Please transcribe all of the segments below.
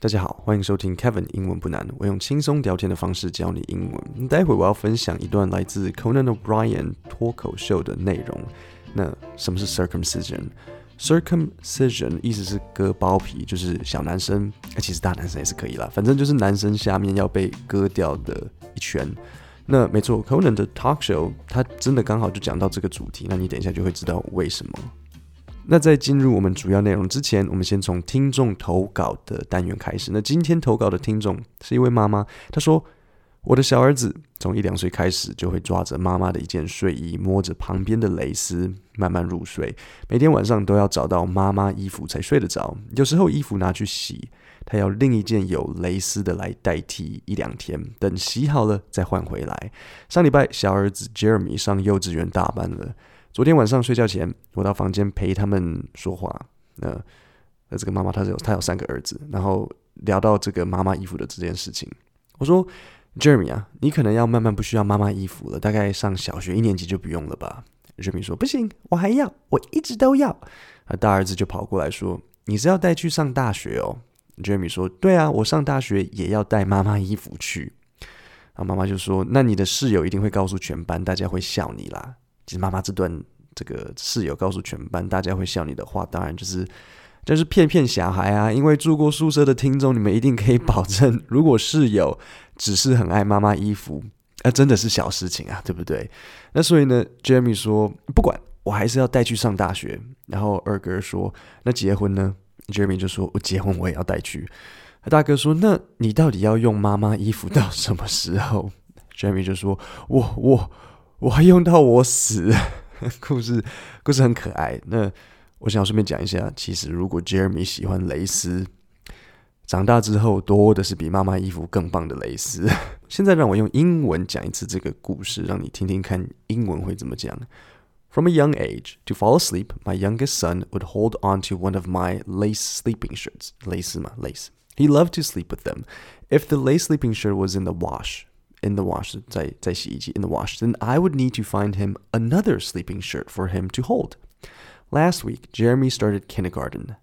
大家好，欢迎收听 Kevin 英文不难。我用轻松聊天的方式教你英文。待会我要分享一段来自 Conan O'Brien 脱口秀的内容。那什么是 circumcision？Circumcision 意思是割包皮，就是小男生，其实大男生也是可以啦。反正就是男生下面要被割掉的一圈。那没错，Conan 的 talk show 他真的刚好就讲到这个主题。那你等一下就会知道为什么。那在进入我们主要内容之前，我们先从听众投稿的单元开始。那今天投稿的听众是一位妈妈，她说：“我的小儿子从一两岁开始就会抓着妈妈的一件睡衣，摸着旁边的蕾丝，慢慢入睡。每天晚上都要找到妈妈衣服才睡得着。有时候衣服拿去洗，他要另一件有蕾丝的来代替一两天，等洗好了再换回来。上礼拜小儿子 Jeremy 上幼稚园大班了。”昨天晚上睡觉前，我到房间陪他们说话。那那这个妈妈她有她有三个儿子，然后聊到这个妈妈衣服的这件事情。我说：“Jeremy 啊，你可能要慢慢不需要妈妈衣服了，大概上小学一年级就不用了吧？”Jeremy 说：“不行，我还要，我一直都要。”啊，大儿子就跑过来说：“你是要带去上大学哦？”Jeremy 说：“对啊，我上大学也要带妈妈衣服去。”然后妈妈就说：“那你的室友一定会告诉全班，大家会笑你啦。”其实妈妈这段这个室友告诉全班大家会笑你的话，当然就是就是骗骗小孩啊。因为住过宿舍的听众，你们一定可以保证，如果室友只是很爱妈妈衣服，那真的是小事情啊，对不对？那所以呢，Jeremy 说不管，我还是要带去上大学。然后二哥说，那结婚呢？Jeremy 就说，我结婚我也要带去。大哥说，那你到底要用妈妈衣服到什么时候？Jamie 就说，我我。我还用到我死，故事故事很可爱。那我想要顺便讲一下，其实如果 Jeremy 喜欢蕾丝，长大之后多的是比妈妈衣服更棒的蕾丝。现在让我用英文讲一次这个故事，让你听听看英文会怎么讲。From a young age, to fall asleep, my youngest son would hold on to one of my lace sleeping shirts. 蕾丝嘛，lace. He loved to sleep with them. If the lace sleeping shirt was in the wash. in the wash 在在洗衣机 in the wash, then I would need to find him another sleeping shirt for him to hold. Last week, Jeremy started kindergarten.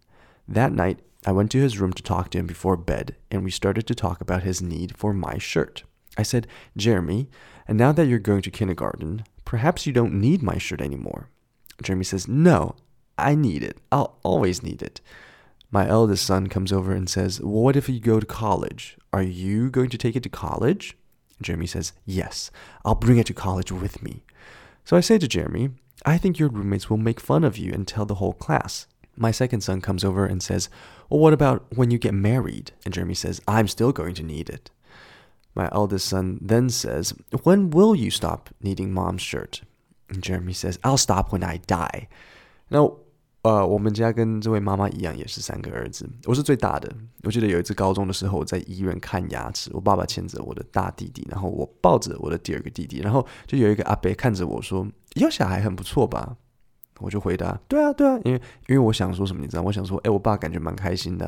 That night, I went to his room to talk to him before bed, and we started to talk about his need for my shirt. I said, Jeremy, and now that you're going to kindergarten, perhaps you don't need my shirt anymore. Jeremy says, No, I need it. I'll always need it. My eldest son comes over and says, well, What if you go to college? Are you going to take it to college? Jeremy says, Yes, I'll bring it to college with me. So I say to Jeremy, I think your roommates will make fun of you and tell the whole class. My second son comes over and says, Well, what about when you get married? And Jeremy says, I'm still going to need it. My eldest son then says, When will you stop needing mom's shirt? And Jeremy says, I'll stop when I die. Now, 呃，我们家跟这位妈妈一样，也是三个儿子。我是最大的。我记得有一次高中的时候，在医院看牙齿，我爸爸牵着我的大弟弟，然后我抱着我的第二个弟弟，然后就有一个阿伯看着我说：“有小孩很不错吧？”我就回答：“对啊，对啊。”因为因为我想说什么，你知道？我想说：“哎，我爸感觉蛮开心的。”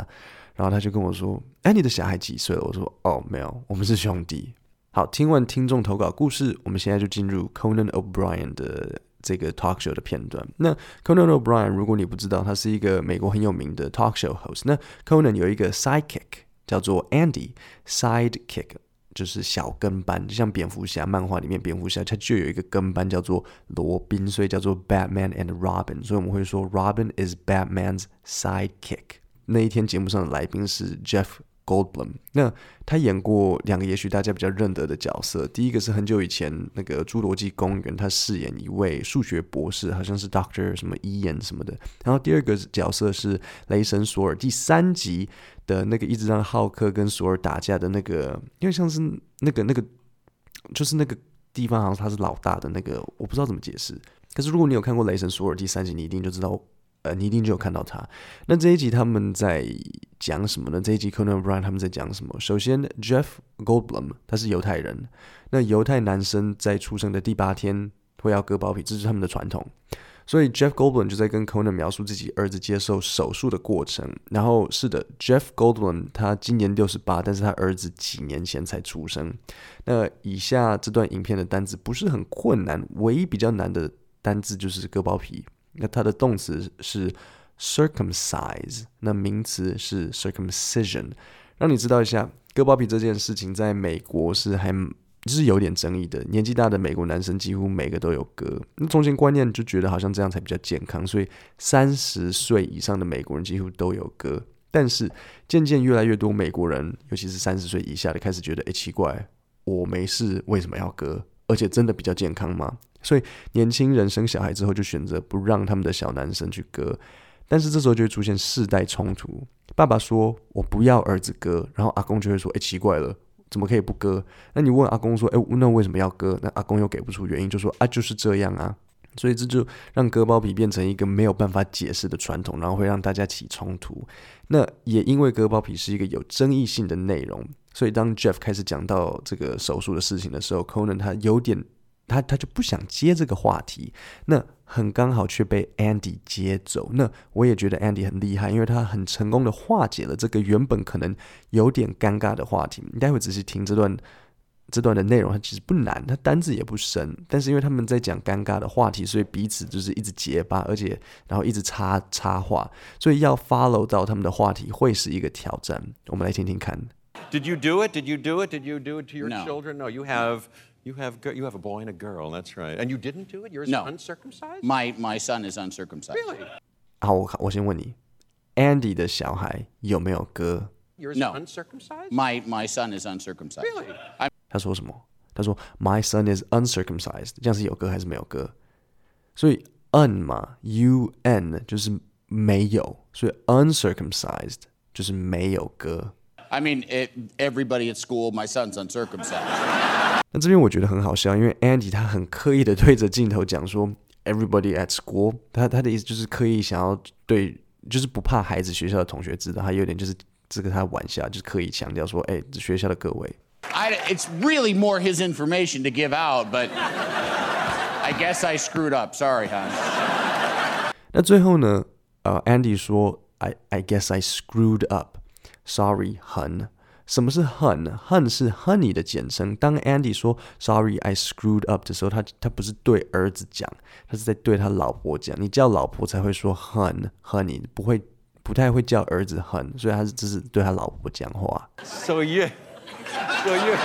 然后他就跟我说：“哎，你的小孩几岁了？”我说：“哦，没有，我们是兄弟。”好，听完听众投稿故事，我们现在就进入 Conan O'Brien 的。这个 talk show 的片段。那 Conan O'Brien，如果你不知道，他是一个美国很有名的 talk show host。那 Conan 有一个 sidekick 叫做 Andy，sidekick 就是小跟班，就像蝙蝠侠漫画里面蝙蝠侠他就有一个跟班叫做罗宾，所以叫做 Batman and Robin。所以我们会说 Robin is Batman's sidekick。那一天节目上的来宾是 Jeff。Goldblum，那他演过两个也许大家比较认得的角色。第一个是很久以前那个《侏罗纪公园》，他饰演一位数学博士，好像是 Doctor 什么伊恩什么的。然后第二个角色是《雷神索尔》第三集的那个一直让浩克跟索尔打架的那个，因为像是那个那个就是那个地方好像他是老大的那个，我不知道怎么解释。可是如果你有看过《雷神索尔》第三集，你一定就知道。呃，你一定就有看到他。那这一集他们在讲什么呢？这一集 Conan O'Brien 他们在讲什么？首先，Jeff Goldblum 他是犹太人。那犹太男生在出生的第八天会要割包皮，这是他们的传统。所以 Jeff Goldblum 就在跟 Conan 描述自己儿子接受手术的过程。然后是的，Jeff Goldblum 他今年六十八，但是他儿子几年前才出生。那以下这段影片的单字不是很困难，唯一比较难的单字就是割包皮。那它的动词是 circumcise，那名词是 circumcision，让你知道一下，割包皮这件事情在美国是还就是有点争议的。年纪大的美国男生几乎每个都有割，那中间观念就觉得好像这样才比较健康，所以三十岁以上的美国人几乎都有割。但是渐渐越来越多美国人，尤其是三十岁以下的，开始觉得，哎，奇怪，我没事，为什么要割？而且真的比较健康吗？所以年轻人生小孩之后，就选择不让他们的小男生去割。但是这时候就会出现世代冲突。爸爸说：“我不要儿子割。”然后阿公就会说：“哎，奇怪了，怎么可以不割？”那你问阿公说：“哎，那为什么要割？”那阿公又给不出原因，就说：“啊，就是这样啊。”所以这就让割包皮变成一个没有办法解释的传统，然后会让大家起冲突。那也因为割包皮是一个有争议性的内容，所以当 Jeff 开始讲到这个手术的事情的时候，Conan 他有点。他他就不想接这个话题，那很刚好却被 Andy 接走。那我也觉得 Andy 很厉害，因为他很成功的化解了这个原本可能有点尴尬的话题。你待会仔细听这段这段的内容，它其实不难，它单字也不深，但是因为他们在讲尴尬的话题，所以彼此就是一直结巴，而且然后一直插插话，所以要 follow 到他们的话题会是一个挑战。我们来听听看。Did you do it? Did you do it? Did you do it to your No. children? No, you have. You have you have a boy and a girl. That's right. And you didn't do it. You're No. uncircumcised. My my son is uncircumcised. Really? 好，我我先问你，Andy 的小孩有没有割？ You're No. uncircumcised. My my son is uncircumcised. Really? 他说什么？他说 My son is uncircumcised，这样是有割还是没有割？所以 un 嘛，u n 就是没有，所以 uncircumcised 就是没有割。 I mean, it, everybody at school, my son's uncircumcised. 那这边我觉得很好笑，因为 Andy 他很刻意的对着镜头讲说 Everybody at school，他他的意思就是刻意想要对，就是不怕孩子学校的同学知道，他有点就是这个他玩笑，就是刻意强调说，哎，学校的各位。I, it's really more his information to give out, but I guess I screwed up. Sorry, hon. 那最后呢，呃，Andy 说，I I guess I screwed up. Sorry, hun. 什么是 hun？hun 是 honey 的简称。当 Andy 说 Sorry, I screwed up 的时候，他他不是对儿子讲，他是在对他老婆讲。你叫老婆才会说 hun honey，不会不太会叫儿子 hun，所以他是这是对他老婆讲话。So you, so you,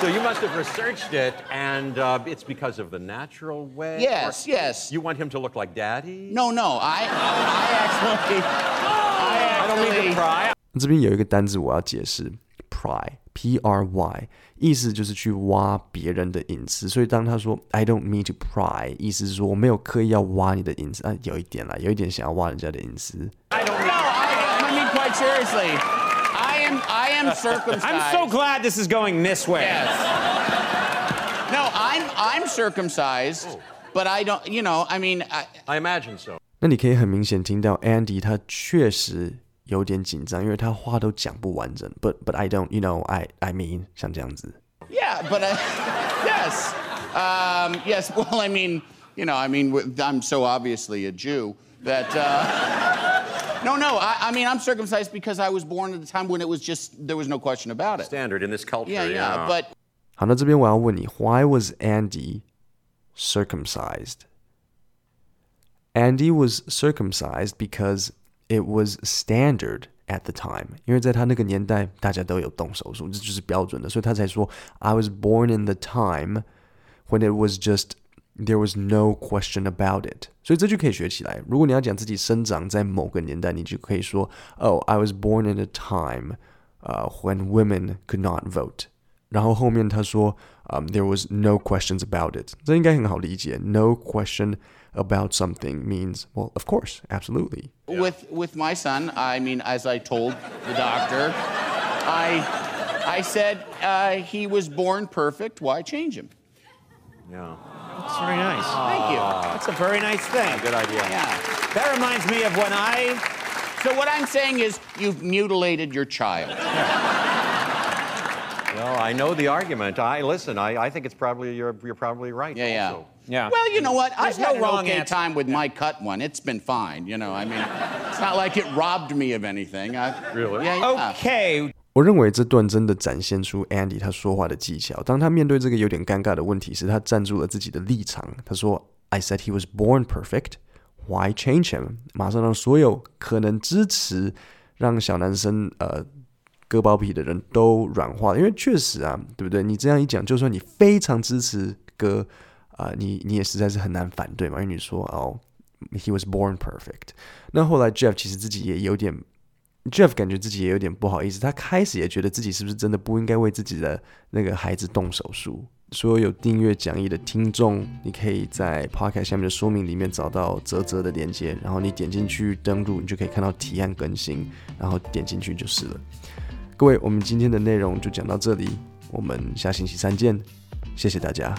so you must have researched it, and uh, it's because of the natural way. Yes, yes. You want him to look like daddy? No, no, I I actually I I don't mean actually to pry. 这边有一个单字我要解释，pry，p r y，意思就是去挖别人的隐私。所以当他说 I don't mean to pry，意思是说我没有刻意要挖你的隐私啊，有一点啦，有一点想要挖人家的隐私。I don't No, mean. I, I mean quite seriously. I am I am circumcised. I'm so glad this is going this way. Yes. No, I'm I'm circumcised, but I don't. You know, I mean, I, I imagine so. 那你可以很明显听到 Andy 他确实有点紧张，因为他话都讲不完整。But but I don't, you know, I I mean，像这样子。 yeah, but I, yes, um, yes. Well, I mean, you know, I mean, with- I'm so obviously a Jew that. Uh, no, no. I, I mean, I'm circumcised because I was born at a time when it was just there was no question about it. Standard in this culture. Yeah, yeah. But 好，那这边我要问你，Why was Andy circumcised? Andy was circumcised because it was standard at the time. 因为在他那个年代，大家都有动手术，这就是标准的，所以他才说 I was born in the time when it was just there was no question about it. 所以这句可以学起来。如果你要讲自己生长在某个年代，你就可以说 Oh, I was born in a time, uh, when women could not vote. 然后后面他说，um, there was no questions about it，这应该很好理解。No question about something means, well, of course, absolutely. with with my son, I mean, as I told the doctor, I I said uh, he was born perfect. Why change him? Yeah. That's very nice. Thank you. That's a very nice thing. Good idea. Yeah. That reminds me of when I. So what I'm saying is, you've mutilated your child. Well, I know the argument. I listen. I, I think it's probably you're you're probably right. Yeah, yeah. also. Yeah. Well, you know what? I've There's no had an wrong okay answer. time with my cut one. It's been fine. You know, I mean, it's not like it robbed me of anything. I, Really? Yeah. yeah. Okay. 我认为这段真的展现出 Andy 他说话的技巧。当他面对这个有点尴尬的问题时，他站住了自己的立场。他说：“I said he was born perfect. Why change him？” 马上让所有可能支持让小男生呃 割包皮的人都软化了，因为确实啊，对不对？你这样一讲，就算你非常支持割啊、你你也实在是很难反对嘛，因为你说哦，he was born perfect。那后来 Jeff 其实自己也有点，Jeff 感觉自己也有点不好意思，他开始也觉得自己是不是真的不应该为自己的那个孩子动手术。所有有订阅讲义的听众，你可以在 Podcast 下面的说明里面找到泽泽的链接，然后你点进去登录，你就可以看到提案更新，然后点进去就是了。各位，我们今天的内容就讲到这里，我们下星期三见，谢谢大家。